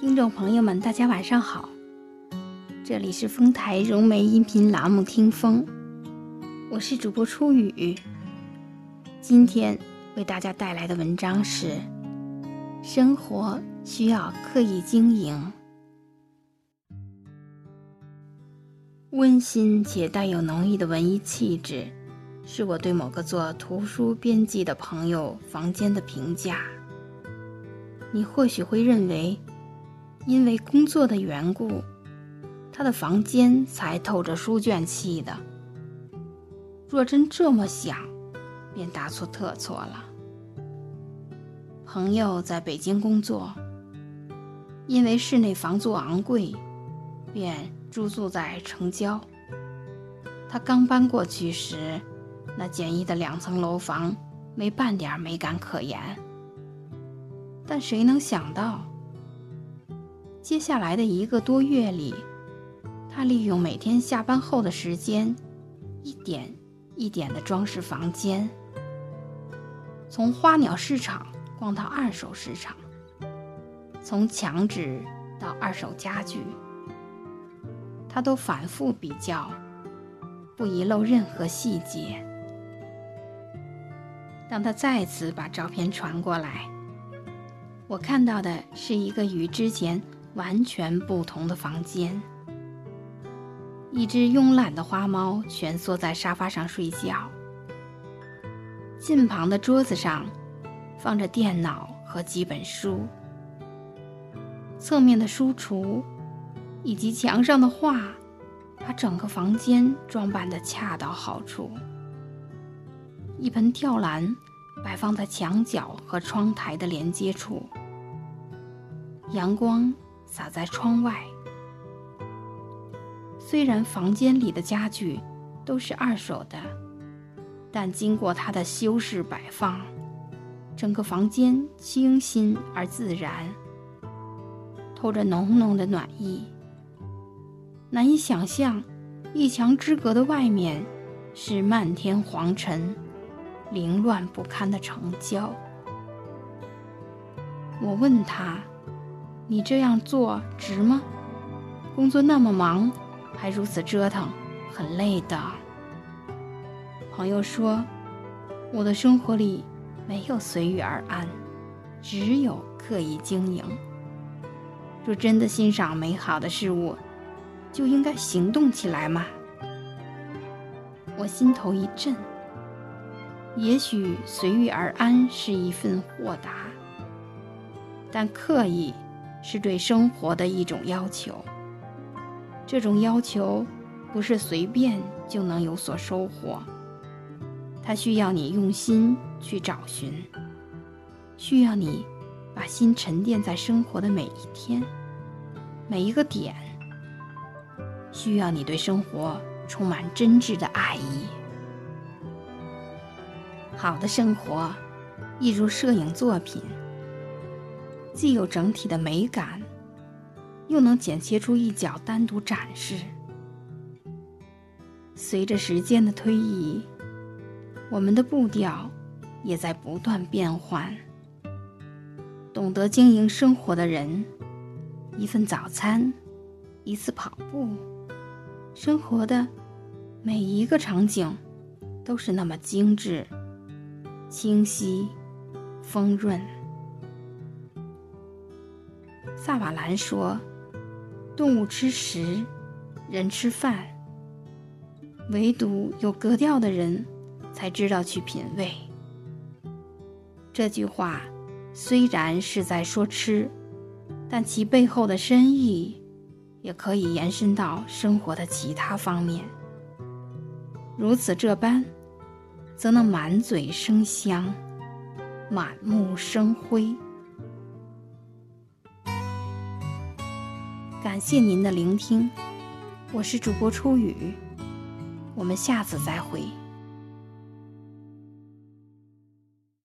听众朋友们，大家晚上好，这里是丰台融媒音频栏目《听风》，我是主播初雨。今天为大家带来的文章是：生活需要刻意经营，温馨且带有浓郁的文艺气质，是我对某个做图书编辑的朋友房间的评价。你或许会认为。因为工作的缘故，他的房间才透着书卷气的。若真这么想，便大错特错了。朋友在北京工作，因为室内房租昂贵，便住宿在城郊。他刚搬过去时，那简易的两层楼房没半点美感可言。但谁能想到？接下来的一个多月里，他利用每天下班后的时间，一点一点地装饰房间。从花鸟市场逛到二手市场，从墙纸到二手家具，他都反复比较，不遗漏任何细节。当他再次把照片传过来，我看到的是一个与之前。完全不同的房间，一只慵懒的花猫蜷缩在沙发上睡觉。近旁的桌子上放着电脑和几本书，侧面的书橱以及墙上的画，把整个房间装扮得恰到好处。一盆吊兰摆放在墙角和窗台的连接处，阳光。洒在窗外。虽然房间里的家具都是二手的，但经过他的修饰摆放，整个房间清新而自然，透着浓浓的暖意。难以想象，一墙之隔的外面是漫天黄尘、凌乱不堪的城郊。我问他。你这样做值吗？工作那么忙，还如此折腾，很累的。朋友说：“我的生活里没有随遇而安，只有刻意经营。若真的欣赏美好的事物，就应该行动起来嘛。”我心头一震。也许随遇而安是一份豁达，但刻意。是对生活的一种要求。这种要求不是随便就能有所收获，它需要你用心去找寻，需要你把心沉淀在生活的每一天、每一个点，需要你对生活充满真挚的爱意。好的生活，一如摄影作品。既有整体的美感，又能剪切出一角单独展示。随着时间的推移，我们的步调也在不断变换。懂得经营生活的人，一份早餐，一次跑步，生活的每一个场景都是那么精致、清晰、丰润。萨瓦兰说：“动物吃食，人吃饭。唯独有格调的人，才知道去品味。”这句话虽然是在说吃，但其背后的深意，也可以延伸到生活的其他方面。如此这般，则能满嘴生香，满目生辉。感谢您的聆听，我是主播初雨，我们下次再会。